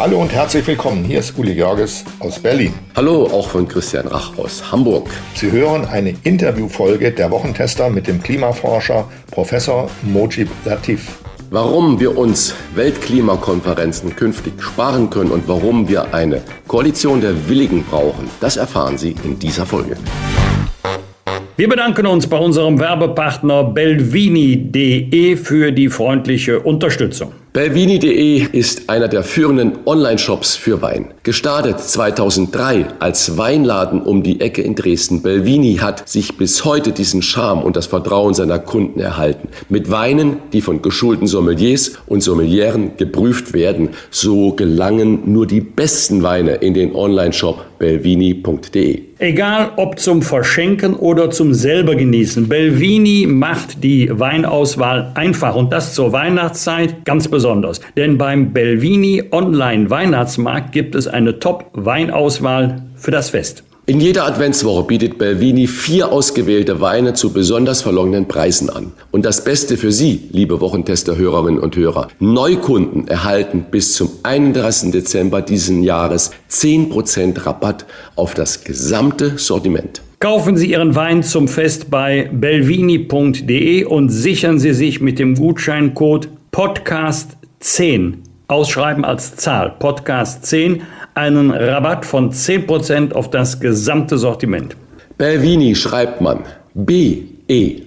Hallo und herzlich willkommen. Hier ist Uli Görges aus Berlin. Hallo, auch von Christian Rach aus Hamburg. Sie hören eine Interviewfolge der Wochentester mit dem Klimaforscher Professor Mojib Latif. Warum wir uns Weltklimakonferenzen künftig sparen können und warum wir eine Koalition der Willigen brauchen, das erfahren Sie in dieser Folge. Wir bedanken uns bei unserem Werbepartner belvini.de für die freundliche Unterstützung. Belvini.de ist einer der führenden Online-Shops für Wein. Gestartet 2003 als Weinladen um die Ecke in Dresden, Belvini hat sich bis heute diesen Charme und das Vertrauen seiner Kunden erhalten. Mit Weinen, die von geschulten Sommeliers und Sommelieren geprüft werden, so gelangen nur die besten Weine in den Online-Shop belvini.de. Egal ob zum Verschenken oder zum selber genießen, Belvini macht die Weinauswahl einfach und das zur Weihnachtszeit ganz besonders. Denn beim Belvini Online Weihnachtsmarkt gibt es eine Top-Weinauswahl für das Fest. In jeder Adventswoche bietet Belvini vier ausgewählte Weine zu besonders verlongenen Preisen an. Und das Beste für Sie, liebe Wochentester-Hörerinnen und Hörer. Neukunden erhalten bis zum 31. Dezember diesen Jahres 10% Rabatt auf das gesamte Sortiment. Kaufen Sie Ihren Wein zum Fest bei belvini.de und sichern Sie sich mit dem Gutscheincode Podcast 10 ausschreiben als Zahl Podcast 10 einen Rabatt von 10% auf das gesamte Sortiment. Belvini schreibt man B-E-L-V-I-N-I.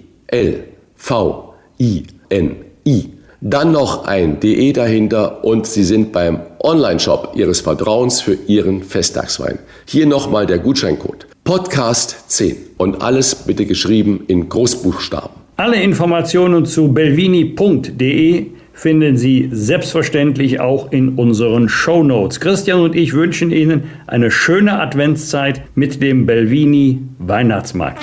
Dann noch ein DE dahinter und Sie sind beim Online-Shop Ihres Vertrauens für Ihren Festtagswein. Hier nochmal der Gutscheincode. Podcast 10 und alles bitte geschrieben in Großbuchstaben. Alle Informationen zu belvini.de finden Sie selbstverständlich auch in unseren Show Notes. Christian und ich wünschen Ihnen eine schöne Adventszeit mit dem Belvini Weihnachtsmarkt.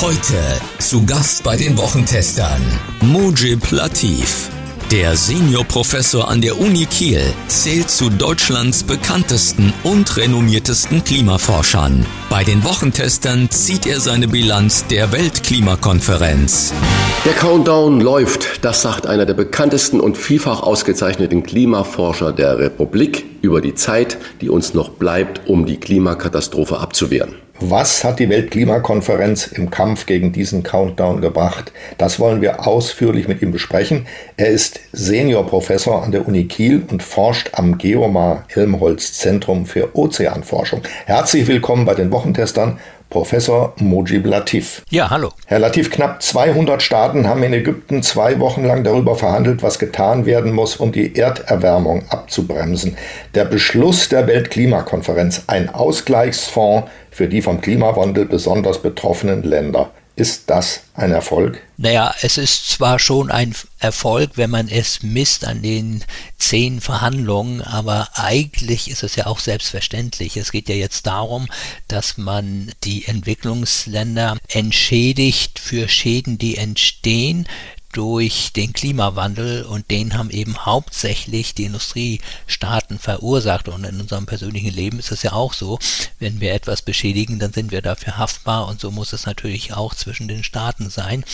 Heute zu Gast bei den Wochentestern Mujib Latif. Der Seniorprofessor an der Uni Kiel zählt zu Deutschlands bekanntesten und renommiertesten Klimaforschern. Bei den Wochentestern zieht er seine Bilanz der Weltklimakonferenz. Der Countdown läuft, das sagt einer der bekanntesten und vielfach ausgezeichneten Klimaforscher der Republik über die Zeit, die uns noch bleibt, um die Klimakatastrophe abzuwehren. Was hat die Weltklimakonferenz im Kampf gegen diesen Countdown gebracht? Das wollen wir ausführlich mit ihm besprechen. Er ist Seniorprofessor an der Uni Kiel und forscht am Geomar Helmholtz Zentrum für Ozeanforschung. Herzlich willkommen bei den Wochentestern. Professor Mojib Latif. Ja, hallo. Herr Latif, knapp 200 Staaten haben in Ägypten zwei Wochen lang darüber verhandelt, was getan werden muss, um die Erderwärmung abzubremsen. Der Beschluss der Weltklimakonferenz, ein Ausgleichsfonds für die vom Klimawandel besonders betroffenen Länder. Ist das ein Erfolg? Naja, es ist zwar schon ein Erfolg, wenn man es misst an den zehn Verhandlungen, aber eigentlich ist es ja auch selbstverständlich. Es geht ja jetzt darum, dass man die Entwicklungsländer entschädigt für Schäden, die entstehen durch den Klimawandel und den haben eben hauptsächlich die Industriestaaten verursacht und in unserem persönlichen Leben ist es ja auch so, wenn wir etwas beschädigen, dann sind wir dafür haftbar und so muss es natürlich auch zwischen den Staaten sein.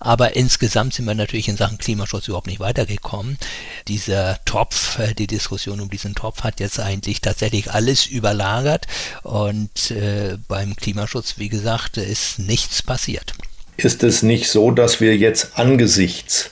Aber insgesamt sind wir natürlich in Sachen Klimaschutz überhaupt nicht weitergekommen. Dieser Topf, äh, die Diskussion um diesen Topf hat jetzt eigentlich tatsächlich alles überlagert und äh, beim Klimaschutz, wie gesagt, ist nichts passiert. Ist es nicht so, dass wir jetzt angesichts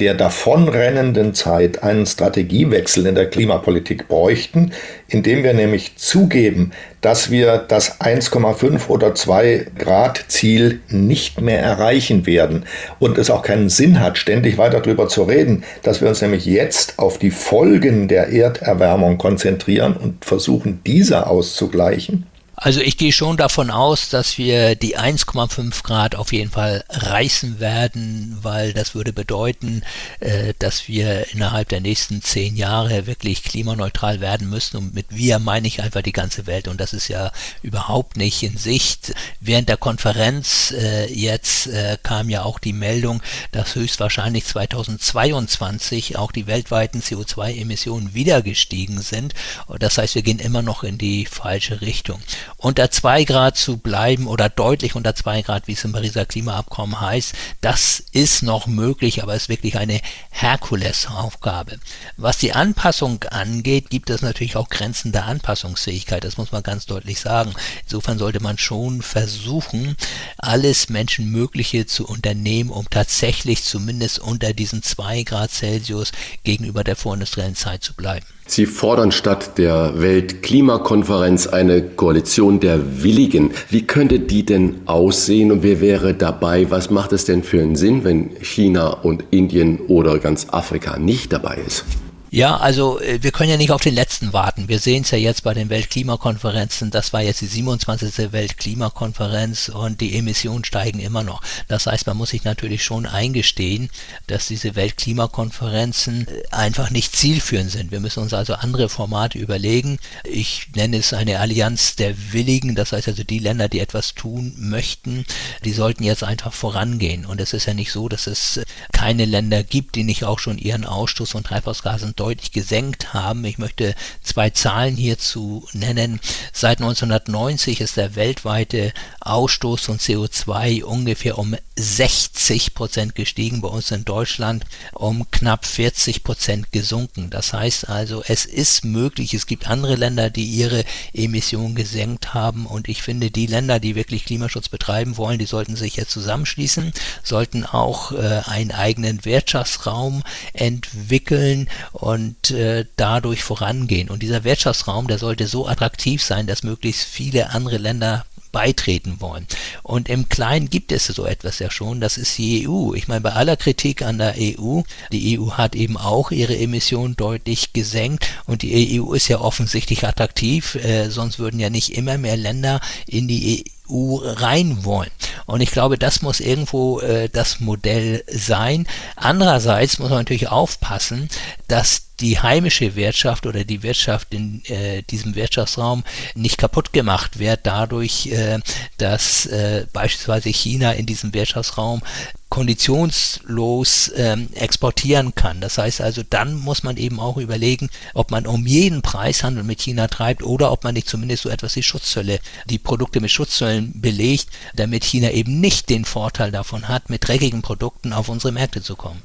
der davonrennenden Zeit einen Strategiewechsel in der Klimapolitik bräuchten, indem wir nämlich zugeben, dass wir das 1,5 oder 2 Grad Ziel nicht mehr erreichen werden und es auch keinen Sinn hat, ständig weiter darüber zu reden, dass wir uns nämlich jetzt auf die Folgen der Erderwärmung konzentrieren und versuchen, diese auszugleichen? Also ich gehe schon davon aus, dass wir die 1,5 Grad auf jeden Fall reißen werden, weil das würde bedeuten, äh, dass wir innerhalb der nächsten zehn Jahre wirklich klimaneutral werden müssen. Und mit wir meine ich einfach die ganze Welt. Und das ist ja überhaupt nicht in Sicht. Während der Konferenz äh, jetzt äh, kam ja auch die Meldung, dass höchstwahrscheinlich 2022 auch die weltweiten CO2-Emissionen wieder gestiegen sind. Das heißt, wir gehen immer noch in die falsche Richtung unter zwei Grad zu bleiben oder deutlich unter zwei Grad, wie es im Pariser Klimaabkommen heißt, das ist noch möglich, aber es ist wirklich eine Herkulesaufgabe. Was die Anpassung angeht, gibt es natürlich auch Grenzen der Anpassungsfähigkeit, das muss man ganz deutlich sagen. Insofern sollte man schon versuchen, alles Menschenmögliche zu unternehmen, um tatsächlich zumindest unter diesen zwei Grad Celsius gegenüber der vorindustriellen Zeit zu bleiben. Sie fordern statt der Weltklimakonferenz eine Koalition der Willigen. Wie könnte die denn aussehen und wer wäre dabei? Was macht es denn für einen Sinn, wenn China und Indien oder ganz Afrika nicht dabei ist? Ja, also äh, wir können ja nicht auf den letzten warten. Wir sehen es ja jetzt bei den Weltklimakonferenzen. Das war jetzt die 27. Weltklimakonferenz und die Emissionen steigen immer noch. Das heißt, man muss sich natürlich schon eingestehen, dass diese Weltklimakonferenzen äh, einfach nicht zielführend sind. Wir müssen uns also andere Formate überlegen. Ich nenne es eine Allianz der Willigen. Das heißt also die Länder, die etwas tun möchten, die sollten jetzt einfach vorangehen. Und es ist ja nicht so, dass es keine Länder gibt, die nicht auch schon ihren Ausstoß von Treibhausgasen deutlich gesenkt haben. Ich möchte zwei Zahlen hierzu nennen. Seit 1990 ist der weltweite Ausstoß von CO2 ungefähr um 60 Prozent gestiegen, bei uns in Deutschland um knapp 40 Prozent gesunken. Das heißt also, es ist möglich, es gibt andere Länder, die ihre Emissionen gesenkt haben und ich finde, die Länder, die wirklich Klimaschutz betreiben wollen, die sollten sich jetzt zusammenschließen, sollten auch äh, einen eigenen Wirtschaftsraum entwickeln und äh, dadurch vorangehen. Und dieser Wirtschaftsraum, der sollte so attraktiv sein, dass möglichst viele andere Länder beitreten wollen. Und im Kleinen gibt es so etwas ja schon, das ist die EU. Ich meine, bei aller Kritik an der EU, die EU hat eben auch ihre Emissionen deutlich gesenkt und die EU ist ja offensichtlich attraktiv, äh, sonst würden ja nicht immer mehr Länder in die EU rein wollen. Und ich glaube, das muss irgendwo äh, das Modell sein. Andererseits muss man natürlich aufpassen, dass die heimische Wirtschaft oder die Wirtschaft in äh, diesem Wirtschaftsraum nicht kaputt gemacht wird dadurch, äh, dass äh, beispielsweise China in diesem Wirtschaftsraum konditionslos ähm, exportieren kann. Das heißt also, dann muss man eben auch überlegen, ob man um jeden Preis Handel mit China treibt oder ob man nicht zumindest so etwas wie Schutzzölle, die Produkte mit Schutzzöllen belegt, damit China eben nicht den Vorteil davon hat, mit dreckigen Produkten auf unsere Märkte zu kommen.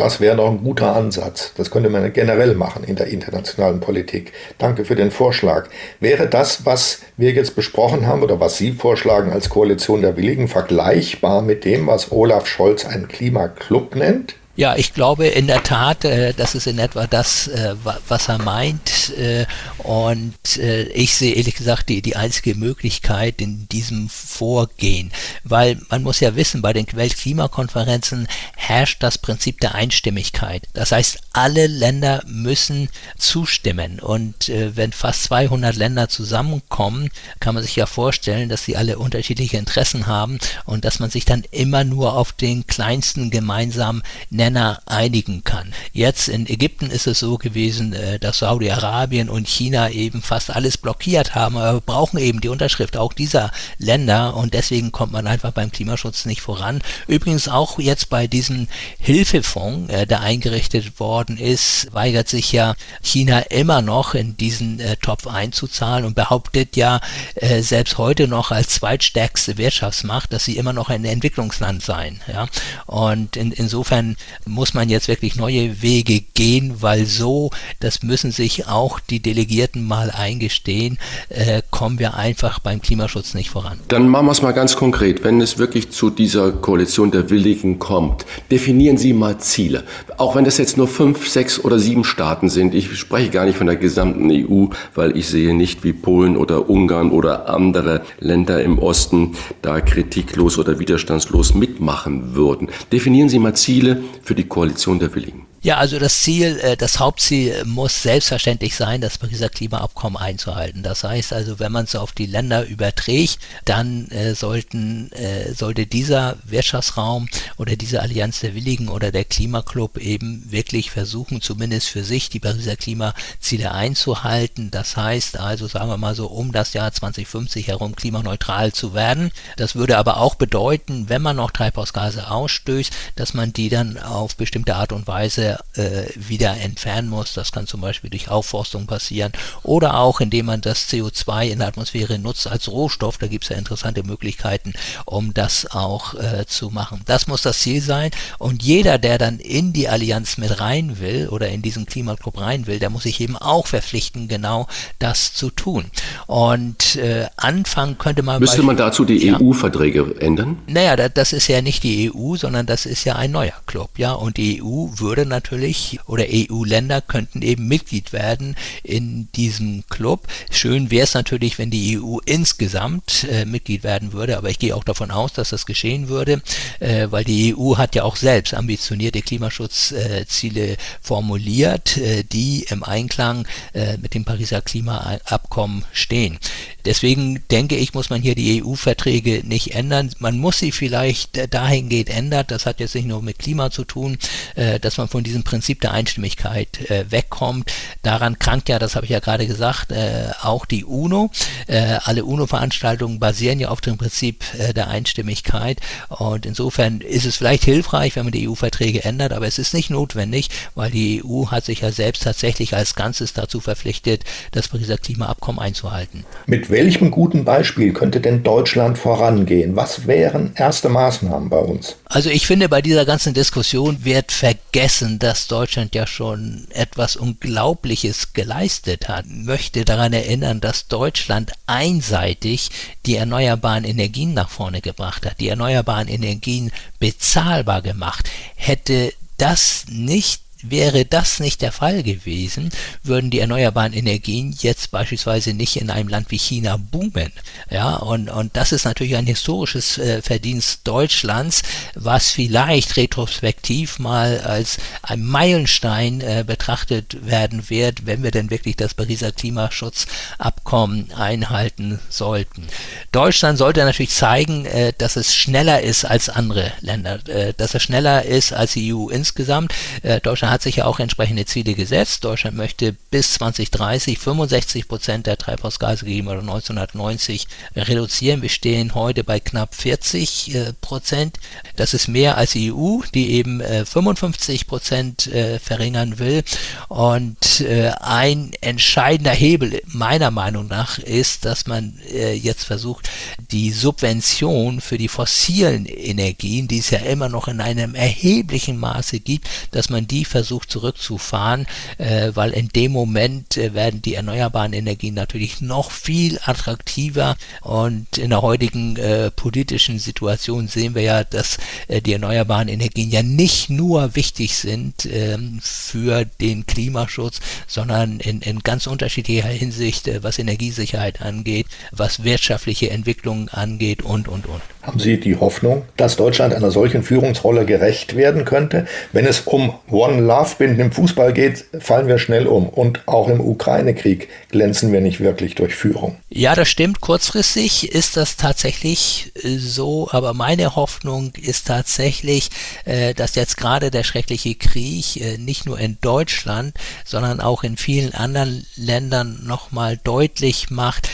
Das wäre doch ein guter Ansatz. Das könnte man generell machen in der internationalen Politik. Danke für den Vorschlag. Wäre das, was wir jetzt besprochen haben oder was Sie vorschlagen als Koalition der Willigen, vergleichbar mit dem, was Olaf Scholz einen Klimaclub nennt? Ja, ich glaube in der Tat, äh, das ist in etwa das, äh, was er meint. Äh, und äh, ich sehe ehrlich gesagt die, die einzige Möglichkeit in diesem Vorgehen. Weil man muss ja wissen, bei den Weltklimakonferenzen herrscht das Prinzip der Einstimmigkeit. Das heißt, alle Länder müssen zustimmen. Und äh, wenn fast 200 Länder zusammenkommen, kann man sich ja vorstellen, dass sie alle unterschiedliche Interessen haben und dass man sich dann immer nur auf den kleinsten gemeinsamen Nenner einigen kann. Jetzt in Ägypten ist es so gewesen, äh, dass Saudi-Arabien und China eben fast alles blockiert haben, aber wir brauchen eben die Unterschrift auch dieser Länder und deswegen kommt man einfach beim Klimaschutz nicht voran. Übrigens auch jetzt bei diesem Hilfefonds, äh, der eingerichtet worden ist, weigert sich ja China immer noch in diesen äh, Topf einzuzahlen und behauptet ja selbst heute noch als zweitstärkste Wirtschaftsmacht, dass sie immer noch ein Entwicklungsland seien. Und in, insofern muss man jetzt wirklich neue Wege gehen, weil so, das müssen sich auch die Delegierten mal eingestehen, äh, kommen wir einfach beim Klimaschutz nicht voran. Dann machen wir es mal ganz konkret. Wenn es wirklich zu dieser Koalition der Willigen kommt, definieren Sie mal Ziele. Auch wenn das jetzt nur fünf, sechs oder sieben Staaten sind. Ich spreche gar nicht von der gesamten EU, weil ich sehe nicht, wie Polen oder Ungarn oder andere Länder im Osten da kritiklos oder widerstandslos mitmachen würden. Definieren Sie mal Ziele für die Koalition der Willigen. Ja, also das Ziel, äh, das Hauptziel muss selbstverständlich sein, das Pariser Klimaabkommen einzuhalten. Das heißt also, wenn man es auf die Länder überträgt, dann äh, sollten, äh, sollte dieser Wirtschaftsraum oder diese Allianz der Willigen oder der Klimaclub eben wirklich versuchen, zumindest für sich die Pariser Klimaziele einzuhalten. Das heißt also, sagen wir mal so, um das Jahr 2050 herum klimaneutral zu werden. Das würde aber auch bedeuten, wenn man noch Treibhausgase ausstößt, dass man die dann auf bestimmte Art und Weise äh, wieder entfernen muss. Das kann zum Beispiel durch Aufforstung passieren oder auch indem man das CO2 in der Atmosphäre nutzt als Rohstoff. Da gibt es ja interessante Möglichkeiten, um das auch äh, zu machen. Das muss das Ziel sein und jeder, der dann in die Allianz mit rein will oder in diesen Klimaclub rein will, der muss sich eben auch verpflichten, genau das zu tun. Und äh, anfangen könnte man. Müsste man dazu die ja, EU-Verträge ändern? Naja, das ist ja nicht die EU, sondern das ist ja ein neuer Club, ja. Und die EU würde natürlich natürlich oder EU-Länder könnten eben Mitglied werden in diesem Club. Schön wäre es natürlich, wenn die EU insgesamt äh, Mitglied werden würde, aber ich gehe auch davon aus, dass das geschehen würde, äh, weil die EU hat ja auch selbst ambitionierte Klimaschutzziele äh, formuliert, äh, die im Einklang äh, mit dem Pariser Klimaabkommen stehen. Deswegen denke ich, muss man hier die EU-Verträge nicht ändern. Man muss sie vielleicht dahingehend ändern. Das hat jetzt nicht nur mit Klima zu tun, dass man von diesem Prinzip der Einstimmigkeit äh, wegkommt. Daran krankt ja, das habe ich ja gerade gesagt, äh, auch die UNO. Äh, alle UNO-Veranstaltungen basieren ja auf dem Prinzip äh, der Einstimmigkeit. Und insofern ist es vielleicht hilfreich, wenn man die EU-Verträge ändert, aber es ist nicht notwendig, weil die EU hat sich ja selbst tatsächlich als Ganzes dazu verpflichtet, das Pariser Klimaabkommen einzuhalten. Mit welchem guten Beispiel könnte denn Deutschland vorangehen? Was wären erste Maßnahmen bei uns? Also ich finde, bei dieser ganzen Diskussion wird vergessen, dass Deutschland ja schon etwas Unglaubliches geleistet hat. Ich möchte daran erinnern, dass Deutschland einseitig die erneuerbaren Energien nach vorne gebracht hat, die erneuerbaren Energien bezahlbar gemacht. Hätte das nicht Wäre das nicht der Fall gewesen, würden die erneuerbaren Energien jetzt beispielsweise nicht in einem Land wie China boomen. Ja, und, und das ist natürlich ein historisches äh, Verdienst Deutschlands, was vielleicht retrospektiv mal als ein Meilenstein äh, betrachtet werden wird, wenn wir denn wirklich das Pariser Klimaschutzabkommen einhalten sollten. Deutschland sollte natürlich zeigen, äh, dass es schneller ist als andere Länder, äh, dass es schneller ist als die EU insgesamt. Äh, Deutschland hat sich ja auch entsprechende Ziele gesetzt. Deutschland möchte bis 2030 65 Prozent der Treibhausgase gegenüber 1990 reduzieren. Wir stehen heute bei knapp 40 äh, Prozent. Das ist mehr als die EU, die eben äh, 55 Prozent äh, verringern will. Und äh, ein entscheidender Hebel meiner Meinung nach ist, dass man äh, jetzt versucht, die Subvention für die fossilen Energien, die es ja immer noch in einem erheblichen Maße gibt, dass man die versucht, versucht zurückzufahren, äh, weil in dem Moment äh, werden die erneuerbaren Energien natürlich noch viel attraktiver und in der heutigen äh, politischen Situation sehen wir ja, dass äh, die erneuerbaren Energien ja nicht nur wichtig sind ähm, für den Klimaschutz, sondern in, in ganz unterschiedlicher Hinsicht, äh, was Energiesicherheit angeht, was wirtschaftliche Entwicklung angeht und, und, und. Haben Sie die Hoffnung, dass Deutschland einer solchen Führungsrolle gerecht werden könnte? Wenn es um One Love Binden im Fußball geht, fallen wir schnell um. Und auch im Ukraine-Krieg glänzen wir nicht wirklich durch Führung. Ja, das stimmt. Kurzfristig ist das tatsächlich äh, so. Aber meine Hoffnung ist tatsächlich, äh, dass jetzt gerade der schreckliche Krieg äh, nicht nur in Deutschland, sondern auch in vielen anderen Ländern nochmal deutlich macht,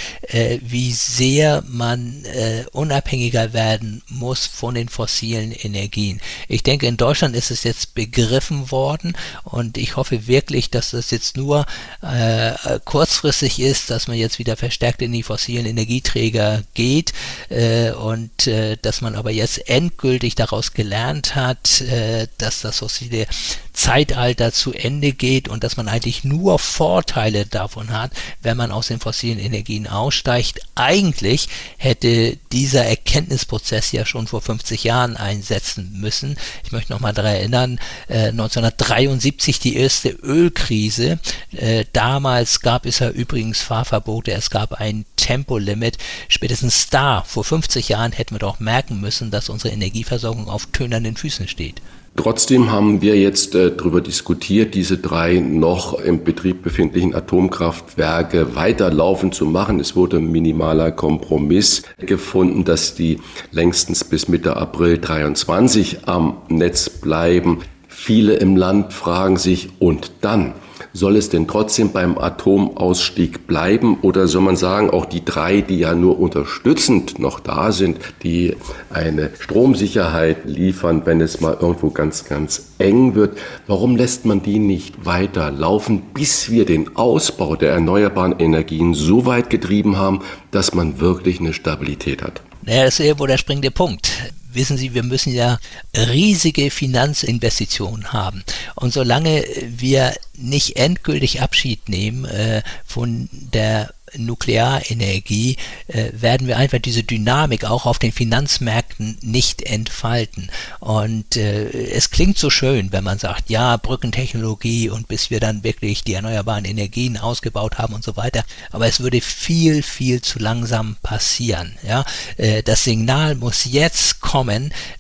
wie sehr man unabhängiger werden muss von den fossilen Energien. Ich denke, in Deutschland ist es jetzt begriffen worden und ich hoffe wirklich, dass das jetzt nur äh, kurzfristig ist, dass man jetzt wieder verstärkt in die fossilen Energieträger geht äh, und äh, dass man aber jetzt endgültig daraus gelernt hat, äh, dass das fossile Zeitalter zu Ende geht und dass man eigentlich nur Vorteile davon hat, wenn man aus den fossilen Energien aussteigt. Eigentlich hätte dieser Erkenntnisprozess ja schon vor 50 Jahren einsetzen müssen. Ich möchte noch mal daran erinnern, äh, 1973 die erste Ölkrise. Äh, damals gab es ja übrigens Fahrverbote, es gab ein Tempolimit. Spätestens da, vor 50 Jahren, hätten wir doch merken müssen, dass unsere Energieversorgung auf tönernen Füßen steht. Trotzdem haben wir jetzt äh, darüber diskutiert, diese drei noch im Betrieb befindlichen Atomkraftwerke weiterlaufen zu machen. Es wurde ein minimaler Kompromiss gefunden, dass die längstens bis Mitte April 23 am Netz bleiben. Viele im Land fragen sich, und dann? Soll es denn trotzdem beim Atomausstieg bleiben oder soll man sagen, auch die drei, die ja nur unterstützend noch da sind, die eine Stromsicherheit liefern, wenn es mal irgendwo ganz, ganz eng wird, warum lässt man die nicht weiter laufen, bis wir den Ausbau der erneuerbaren Energien so weit getrieben haben, dass man wirklich eine Stabilität hat? Naja, das ist irgendwo der springende Punkt wissen Sie, wir müssen ja riesige Finanzinvestitionen haben. Und solange wir nicht endgültig Abschied nehmen äh, von der Nuklearenergie äh, werden wir einfach diese Dynamik auch auf den Finanzmärkten nicht entfalten. Und äh, es klingt so schön, wenn man sagt, ja, Brückentechnologie und bis wir dann wirklich die erneuerbaren Energien ausgebaut haben und so weiter. Aber es würde viel, viel zu langsam passieren. Ja, äh, das Signal muss jetzt kommen,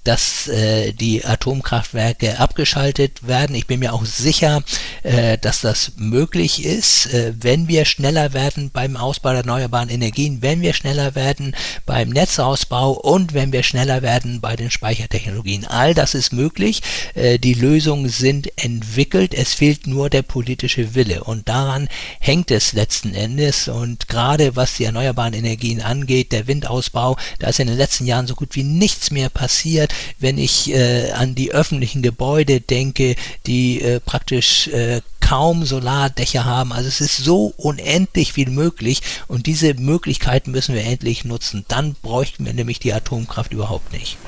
dass äh, die Atomkraftwerke abgeschaltet werden. Ich bin mir auch sicher, äh, dass das möglich ist, äh, wenn wir schneller werden beim Ausbau der erneuerbaren Energien, wenn wir schneller werden beim Netzausbau und wenn wir schneller werden bei den Speichertechnologien. All das ist möglich. Äh, die Lösungen sind entwickelt. Es fehlt nur der politische Wille. Und daran hängt es letzten Endes. Und gerade was die erneuerbaren Energien angeht, der Windausbau, da ist in den letzten Jahren so gut wie nichts mehr passiert. Wenn ich äh, an die öffentlichen Gebäude denke, die äh, praktisch äh, kaum Solardächer haben. Also es ist so unendlich viel möglich und diese Möglichkeiten müssen wir endlich nutzen. Dann bräuchten wir nämlich die Atomkraft überhaupt nicht.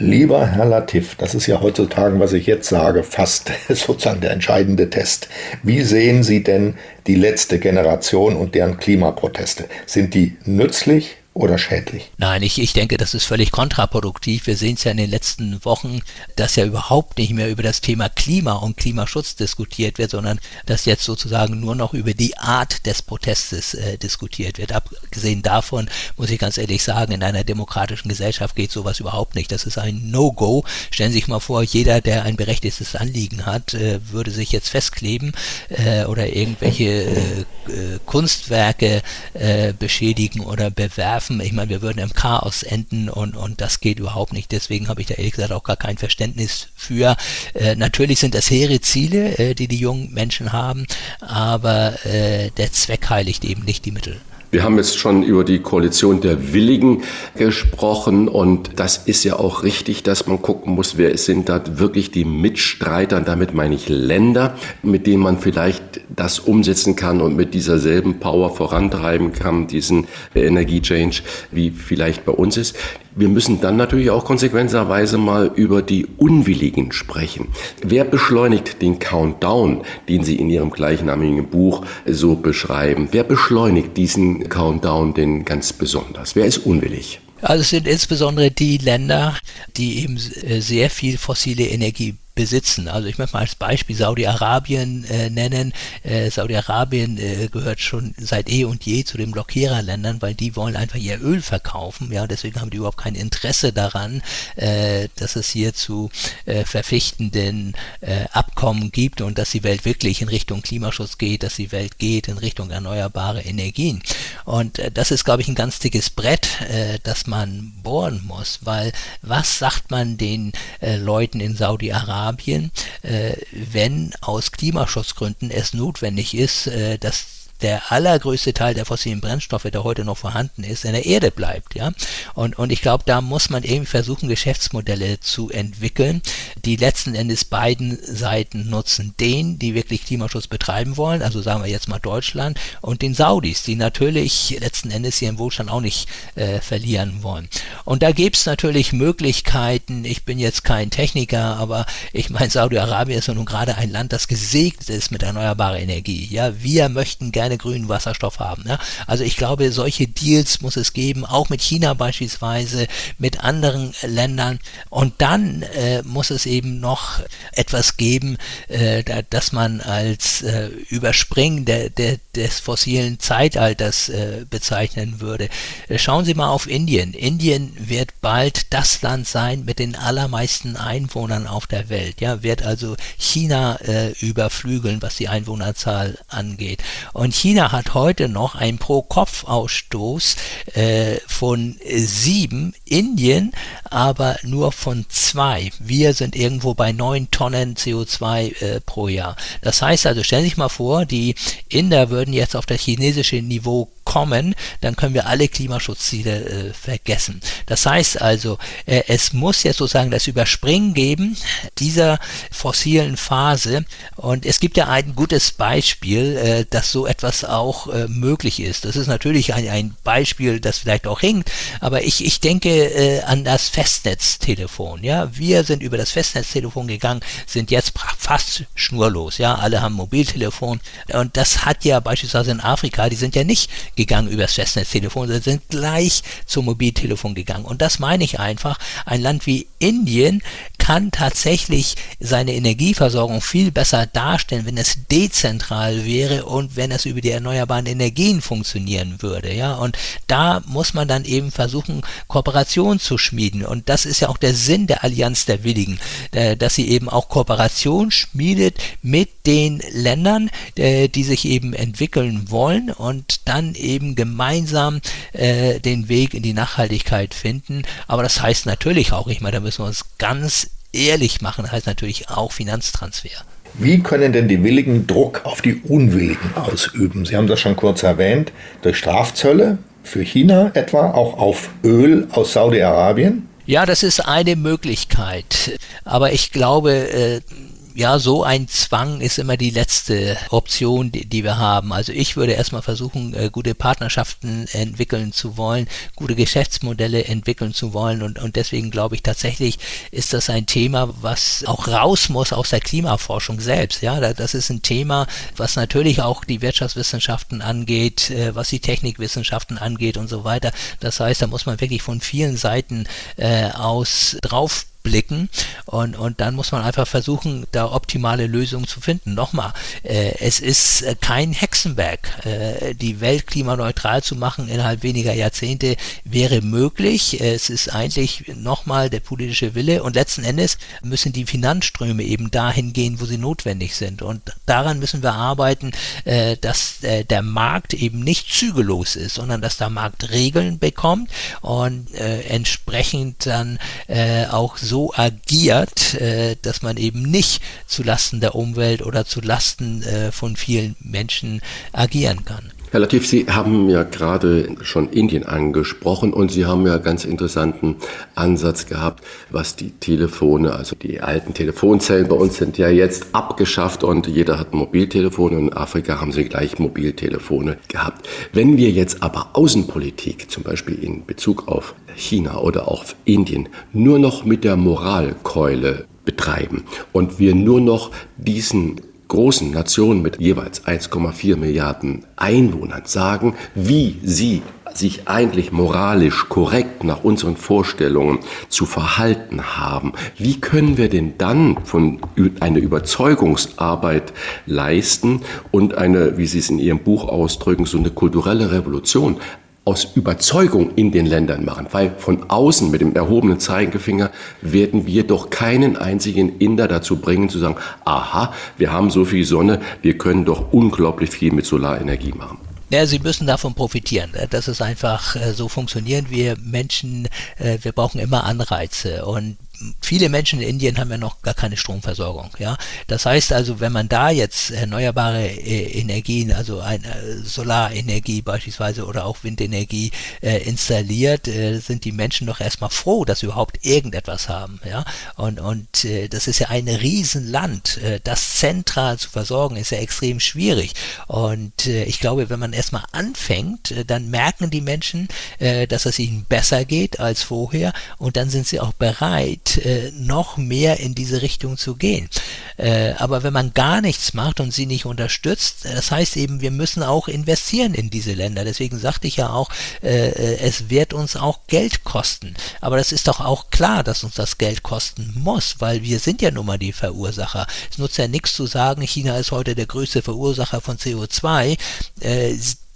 Lieber Herr Latif, das ist ja heutzutage, was ich jetzt sage, fast sozusagen der entscheidende Test. Wie sehen Sie denn die letzte Generation und deren Klimaproteste? Sind die nützlich oder schädlich? Nein, ich, ich denke, das ist völlig kontraproduktiv. Wir sehen es ja in den letzten Wochen, dass ja überhaupt nicht mehr über das Thema Klima und Klimaschutz diskutiert wird, sondern dass jetzt sozusagen nur noch über die Art des Protestes äh, diskutiert wird. Abgesehen davon muss ich ganz ehrlich sagen, in einer demokratischen Gesellschaft geht sowas überhaupt nicht. Das ist ein No-Go. Stellen Sie sich mal vor, jeder, der ein berechtigtes Anliegen hat, äh, würde sich jetzt festkleben äh, oder irgendwelche äh, Kunstwerke äh, beschädigen oder bewerfen schaffen. Ich meine, wir würden im Chaos enden und, und das geht überhaupt nicht. Deswegen habe ich da ehrlich gesagt auch gar kein Verständnis für. Äh, natürlich sind das hehre Ziele, äh, die die jungen Menschen haben, aber äh, der Zweck heiligt eben nicht die Mittel. Wir haben jetzt schon über die Koalition der Willigen gesprochen und das ist ja auch richtig, dass man gucken muss, wer sind da wirklich die Mitstreiter, damit meine ich Länder, mit denen man vielleicht das umsetzen kann und mit dieser selben Power vorantreiben kann, diesen Energiechange, wie vielleicht bei uns ist. Wir müssen dann natürlich auch konsequenterweise mal über die Unwilligen sprechen. Wer beschleunigt den Countdown, den Sie in Ihrem gleichnamigen Buch so beschreiben? Wer beschleunigt diesen Countdown denn ganz besonders? Wer ist unwillig? Also es sind insbesondere die Länder, die eben sehr viel fossile Energie besitzen. Also ich möchte mal als Beispiel Saudi-Arabien äh, nennen. Äh, Saudi-Arabien äh, gehört schon seit eh und je zu den Blockiererländern, weil die wollen einfach ihr Öl verkaufen. Ja, deswegen haben die überhaupt kein Interesse daran, äh, dass es hier zu äh, verpflichtenden äh, Abkommen gibt und dass die Welt wirklich in Richtung Klimaschutz geht, dass die Welt geht in Richtung erneuerbare Energien. Und das ist, glaube ich, ein ganz dickes Brett, das man bohren muss, weil was sagt man den Leuten in Saudi-Arabien? Saudi-Arabien, äh, wenn aus Klimaschutzgründen es notwendig ist, äh, dass der allergrößte Teil der fossilen Brennstoffe, der heute noch vorhanden ist, in der Erde bleibt, ja. Und, und ich glaube, da muss man irgendwie versuchen, Geschäftsmodelle zu entwickeln, die letzten Endes beiden Seiten nutzen. Den, die wirklich Klimaschutz betreiben wollen, also sagen wir jetzt mal Deutschland, und den Saudis, die natürlich letzten Endes ihren Wohlstand auch nicht äh, verlieren wollen. Und da gibt's natürlich Möglichkeiten, ich bin jetzt kein Techniker, aber ich meine, Saudi-Arabien ist ja nun gerade ein Land, das gesegnet ist mit erneuerbarer Energie. Ja, wir möchten gerne keine grünen Wasserstoff haben. Ja? Also ich glaube, solche Deals muss es geben, auch mit China beispielsweise, mit anderen Ländern. Und dann äh, muss es eben noch etwas geben, äh, dass man als äh, Überspringen der, der, des fossilen Zeitalters äh, bezeichnen würde. Äh, schauen Sie mal auf Indien. Indien wird bald das Land sein mit den allermeisten Einwohnern auf der Welt. Ja, wird also China äh, überflügeln, was die Einwohnerzahl angeht. Und China hat heute noch einen Pro-Kopf-Ausstoß äh, von sieben, Indien aber nur von zwei. Wir sind irgendwo bei neun Tonnen CO2 äh, pro Jahr. Das heißt also, stellen Sie sich mal vor, die Inder würden jetzt auf das chinesische Niveau kommen, dann können wir alle Klimaschutzziele äh, vergessen. Das heißt also, äh, es muss jetzt sozusagen das Überspringen geben dieser fossilen Phase. Und es gibt ja ein gutes Beispiel, äh, dass so etwas auch äh, möglich ist. Das ist natürlich ein, ein Beispiel, das vielleicht auch hinkt, aber ich, ich denke äh, an das Festnetztelefon. Ja, wir sind über das Festnetztelefon gegangen, sind jetzt fast schnurlos. Ja, alle haben Mobiltelefon und das hat ja beispielsweise in Afrika, die sind ja nicht gegangen übers Festnetztelefon, sondern sind gleich zum Mobiltelefon gegangen. Und das meine ich einfach. Ein Land wie Indien kann tatsächlich seine Energieversorgung viel besser darstellen, wenn es dezentral wäre und wenn es über die erneuerbaren Energien funktionieren würde. Ja, und da muss man dann eben versuchen, Kooperation zu schmieden. Und das ist ja auch der Sinn der Allianz der Willigen, äh, dass sie eben auch Kooperation schmiedet mit den Ländern, äh, die sich eben entwickeln wollen und dann eben gemeinsam äh, den Weg in die Nachhaltigkeit finden. Aber das heißt natürlich auch, ich meine, da müssen wir uns ganz ehrlich machen, heißt natürlich auch Finanztransfer. Wie können denn die Willigen Druck auf die Unwilligen ausüben? Sie haben das schon kurz erwähnt, durch Strafzölle für China etwa, auch auf Öl aus Saudi-Arabien? Ja, das ist eine Möglichkeit. Aber ich glaube, äh, ja, so ein Zwang ist immer die letzte Option, die, die wir haben. Also ich würde erstmal versuchen, äh, gute Partnerschaften entwickeln zu wollen, gute Geschäftsmodelle entwickeln zu wollen und, und deswegen glaube ich tatsächlich ist das ein Thema, was auch raus muss aus der Klimaforschung selbst. Ja, das ist ein Thema, was natürlich auch die Wirtschaftswissenschaften angeht, äh, was die Technikwissenschaften angeht und so weiter. Das heißt, da muss man wirklich von vielen Seiten äh, aus drauf blicken und, und dann muss man einfach versuchen, da optimale Lösungen zu finden. Nochmal, äh, es ist äh, kein Hexenwerk. Äh, die Welt klimaneutral zu machen innerhalb weniger Jahrzehnte wäre möglich. Es ist eigentlich nochmal der politische Wille und letzten Endes müssen die Finanzströme eben dahin gehen, wo sie notwendig sind. Und daran müssen wir arbeiten, äh, dass äh, der Markt eben nicht zügellos ist, sondern dass der Markt Regeln bekommt und äh, entsprechend dann auch so agiert, äh, dass man eben nicht zulasten der Umwelt oder zulasten äh, von vielen Menschen agieren kann. Herr Latif, Sie haben ja gerade schon Indien angesprochen und Sie haben ja ganz interessanten Ansatz gehabt, was die Telefone, also die alten Telefonzellen bei uns sind ja jetzt abgeschafft und jeder hat ein Mobiltelefon und in Afrika haben sie gleich Mobiltelefone gehabt. Wenn wir jetzt aber Außenpolitik, zum Beispiel in Bezug auf China oder auf Indien, nur noch mit der Moralkeule betreiben und wir nur noch diesen großen Nationen mit jeweils 1,4 Milliarden Einwohnern sagen, wie sie sich eigentlich moralisch korrekt nach unseren Vorstellungen zu verhalten haben. Wie können wir denn dann von eine Überzeugungsarbeit leisten und eine, wie Sie es in Ihrem Buch ausdrücken, so eine kulturelle Revolution aus Überzeugung in den Ländern machen, weil von außen mit dem erhobenen Zeigefinger werden wir doch keinen einzigen Inder dazu bringen zu sagen, aha, wir haben so viel Sonne, wir können doch unglaublich viel mit Solarenergie machen. Ja, sie müssen davon profitieren. Das ist einfach, äh, so funktionieren wir Menschen, äh, wir brauchen immer Anreize und viele Menschen in Indien haben ja noch gar keine Stromversorgung. Ja, das heißt also, wenn man da jetzt erneuerbare äh, Energien, also eine äh, Solarenergie beispielsweise oder auch Windenergie äh, installiert, äh, sind die Menschen doch erstmal froh, dass sie überhaupt irgendetwas haben. Ja, und und äh, das ist ja ein Riesenland. Äh, das zentral zu versorgen ist ja extrem schwierig. Und äh, ich glaube, wenn man erstmal anfängt, äh, dann merken die Menschen, äh, dass es ihnen besser geht als vorher und dann sind sie auch bereit Äh, noch mehr in diese Richtung zu gehen. Äh, aber wenn man gar nichts macht und sie nicht unterstützt, das heißt eben, wir müssen auch investieren in diese Länder. Deswegen sagte ich ja auch, äh, äh, es wird uns auch Geld kosten. Aber das ist doch auch klar, dass uns das Geld kosten muss, weil wir sind ja nun mal die Verursacher. Es nutzt ja nichts zu sagen, China ist heute der größte Verursacher von CO2.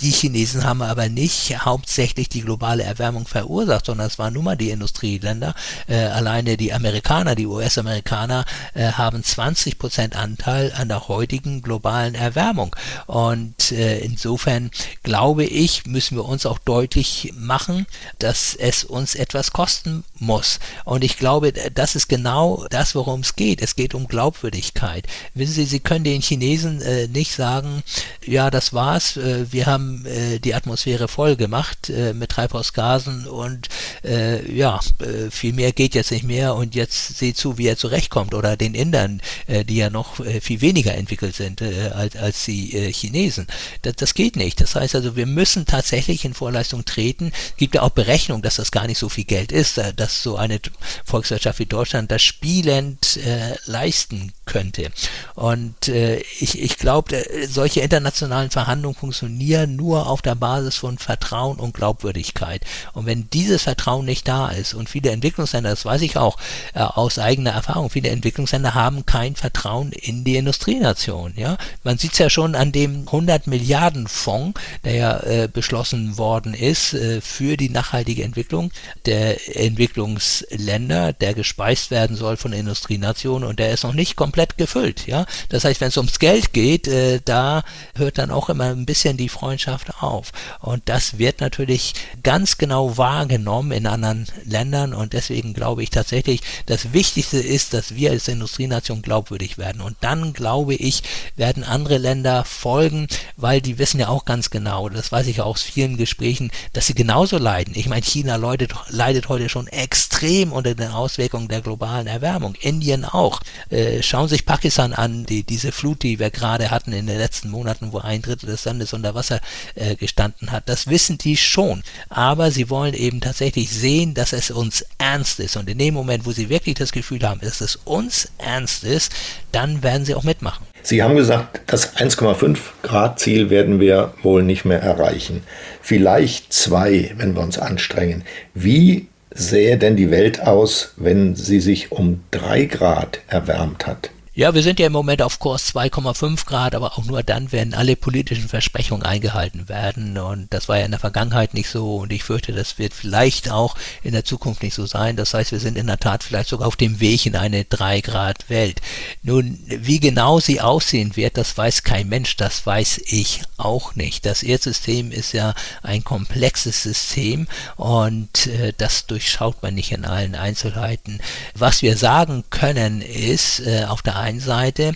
Die Chinesen haben aber nicht hauptsächlich die globale Erwärmung verursacht, sondern es waren nun mal die Industrieländer. Äh, alleine die Amerikaner, die US-Amerikaner äh, haben 20 Prozent Anteil an der heutigen globalen Erwärmung. Und äh, insofern glaube ich, müssen wir uns auch deutlich machen, dass es uns etwas kosten muss. Und ich glaube, das ist genau das, worum es geht. Es geht um Glaubwürdigkeit. Wissen Sie, Sie können den Chinesen äh, nicht sagen, ja, das war's, äh, wir haben äh, die Atmosphäre voll gemacht äh, mit Treibhausgasen und äh, ja, äh, viel mehr geht jetzt nicht mehr und jetzt seht zu, wie er zurechtkommt oder den Indern, äh, die ja noch äh, viel weniger entwickelt sind als, als die Chinesen. Das, das geht nicht. Das heißt also, wir müssen tatsächlich in Vorleistung treten. Es gibt ja auch Berechnungen, dass das gar nicht so viel Geld ist, dass so eine Volkswirtschaft wie Deutschland das spielend leisten könnte. Und ich, ich glaube, solche internationalen Verhandlungen funktionieren nur auf der Basis von Vertrauen und Glaubwürdigkeit. Und wenn dieses Vertrauen nicht da ist und viele Entwicklungsländer, das weiß ich auch äh, aus eigener Erfahrung, viele Entwicklungsländer haben kein Vertrauen in die Industrienation. Ja, man sieht es ja schon an dem 100 Milliarden Fonds, der ja äh, beschlossen worden ist äh, für die nachhaltige Entwicklung der Entwicklungsländer, der gespeist werden soll von Industrienationen und der ist noch nicht komplett gefüllt. Ja, das heißt, wenn es ums Geld geht, äh, da hört dann auch immer ein bisschen die Freundschaft auf. Und das wird natürlich ganz genau wahrgenommen in anderen Ländern und deswegen glaube ich tatsächlich, das Wichtigste ist, dass wir als Industrienation glaubwürdig werden. Und dann glaube ich, werden andere Länder folgen, weil die wissen ja auch ganz genau, das weiß ich ja aus vielen Gesprächen, dass sie genauso leiden. Ich meine, China leidet, leidet heute schon extrem unter den Auswirkungen der globalen Erwärmung. Indien auch. Äh, schauen Sie sich Pakistan an, die, diese Flut, die wir gerade hatten in den letzten Monaten, wo ein Drittel des Landes unter Wasser äh, gestanden hat. Das wissen die schon. Aber sie wollen eben tatsächlich sehen, dass es uns ernst ist. Und in dem Moment, wo sie wirklich das Gefühl haben, dass es uns ernst ist, dann werden sie auch mitmachen. Sie haben gesagt, das 1,5 Grad Ziel werden wir wohl nicht mehr erreichen. Vielleicht zwei, wenn wir uns anstrengen. Wie sähe denn die Welt aus, wenn sie sich um drei Grad erwärmt hat? Ja, wir sind ja im Moment auf Kurs 2,5 Grad, aber auch nur dann, wenn alle politischen Versprechungen eingehalten werden. Und das war ja in der Vergangenheit nicht so. Und ich fürchte, das wird vielleicht auch in der Zukunft nicht so sein. Das heißt, wir sind in der Tat vielleicht sogar auf dem Weg in eine 3 Grad Welt. Nun, wie genau sie aussehen wird, das weiß kein Mensch. Das weiß ich auch nicht. Das Erdsystem ist ja ein komplexes System und äh, das durchschaut man nicht in allen Einzelheiten. Was wir sagen können, ist äh, auf der einen Seite,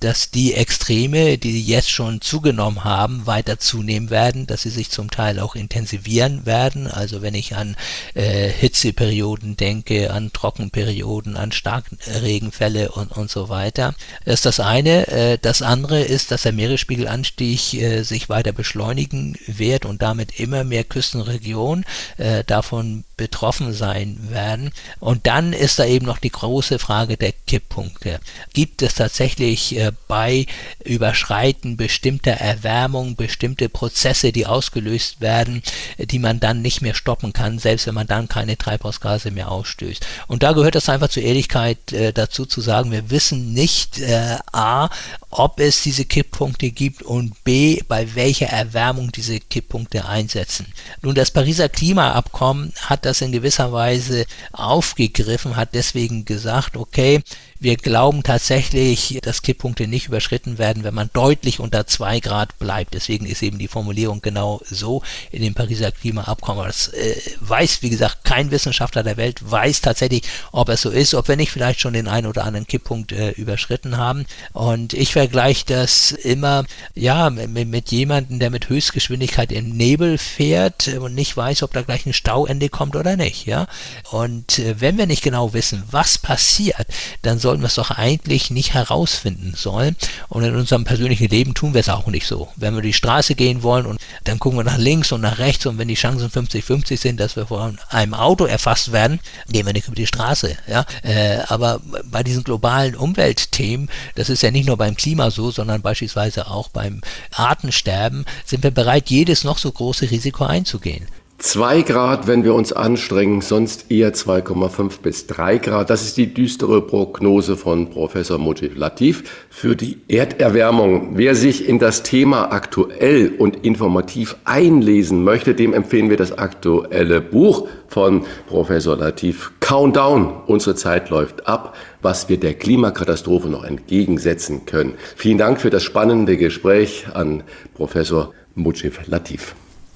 dass die Extreme, die jetzt schon zugenommen haben, weiter zunehmen werden, dass sie sich zum Teil auch intensivieren werden. Also wenn ich an äh, Hitzeperioden denke, an Trockenperioden, an Starkregenfälle und, und so weiter. Das ist das eine. Äh, das andere ist, dass der Meeresspiegelanstieg äh, sich weiter beschleunigen wird und damit immer mehr Küstenregionen äh, davon betroffen sein werden. Und dann ist da eben noch die große Frage der Kipppunkte. Gibt es tatsächlich äh, bei Überschreiten bestimmter Erwärmung bestimmte Prozesse, die ausgelöst werden, die man dann nicht mehr stoppen kann, selbst wenn man dann keine Treibhausgase mehr ausstößt. Und da gehört es einfach zur Ehrlichkeit äh, dazu zu sagen, wir wissen nicht äh, a, ob es diese Kipppunkte gibt und b, bei welcher Erwärmung diese Kipppunkte einsetzen. Nun, das Pariser Klimaabkommen hat das in gewisser Weise aufgegriffen, hat deswegen gesagt, okay, wir glauben tatsächlich, dass Kipppunkte nicht überschritten werden, wenn man deutlich unter zwei Grad bleibt. Deswegen ist eben die Formulierung genau so in dem Pariser Klimaabkommen. Das äh, weiß, wie gesagt, kein Wissenschaftler der Welt weiß tatsächlich, ob es so ist, ob wir nicht vielleicht schon den einen oder anderen Kipppunkt äh, überschritten haben. Und ich vergleiche das immer, ja, mit, mit jemandem, der mit Höchstgeschwindigkeit im Nebel fährt und nicht weiß, ob da gleich ein Stauende kommt oder nicht, ja. Und äh, wenn wir nicht genau wissen, was passiert, dann sollten wir es doch eigentlich nicht herausfinden, sollen. Und in unserem persönlichen Leben tun wir es auch nicht so. Wenn wir die Straße gehen wollen und dann gucken wir nach links und nach rechts und wenn die Chancen 50-50 sind, dass wir von einem Auto erfasst werden, gehen wir nicht über die Straße. Ja? Äh, aber bei diesen globalen Umweltthemen, das ist ja nicht nur beim Klima so, sondern beispielsweise auch beim Artensterben, sind wir bereit, jedes noch so große Risiko einzugehen. 2 Grad, wenn wir uns anstrengen, sonst eher 2,5 bis 3 Grad. Das ist die düstere Prognose von Professor Mujib Latif für die Erderwärmung. Wer sich in das Thema aktuell und informativ einlesen möchte, dem empfehlen wir das aktuelle Buch von Professor Latif. Countdown, unsere Zeit läuft ab, was wir der Klimakatastrophe noch entgegensetzen können. Vielen Dank für das spannende Gespräch an Professor Mujib Latif.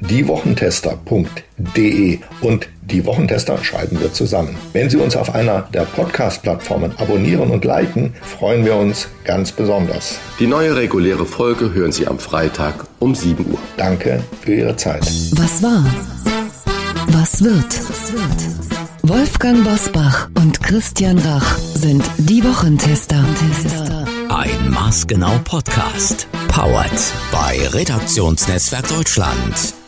diewochentester.de und die Wochentester schreiben wir zusammen. Wenn Sie uns auf einer der Podcast-Plattformen abonnieren und liken, freuen wir uns ganz besonders. Die neue reguläre Folge hören Sie am Freitag um 7 Uhr. Danke für Ihre Zeit. Was war? Was wird? Wolfgang Bosbach und Christian Rach sind die Wochentester. Ein maßgenau Podcast. Powered bei Redaktionsnetzwerk Deutschland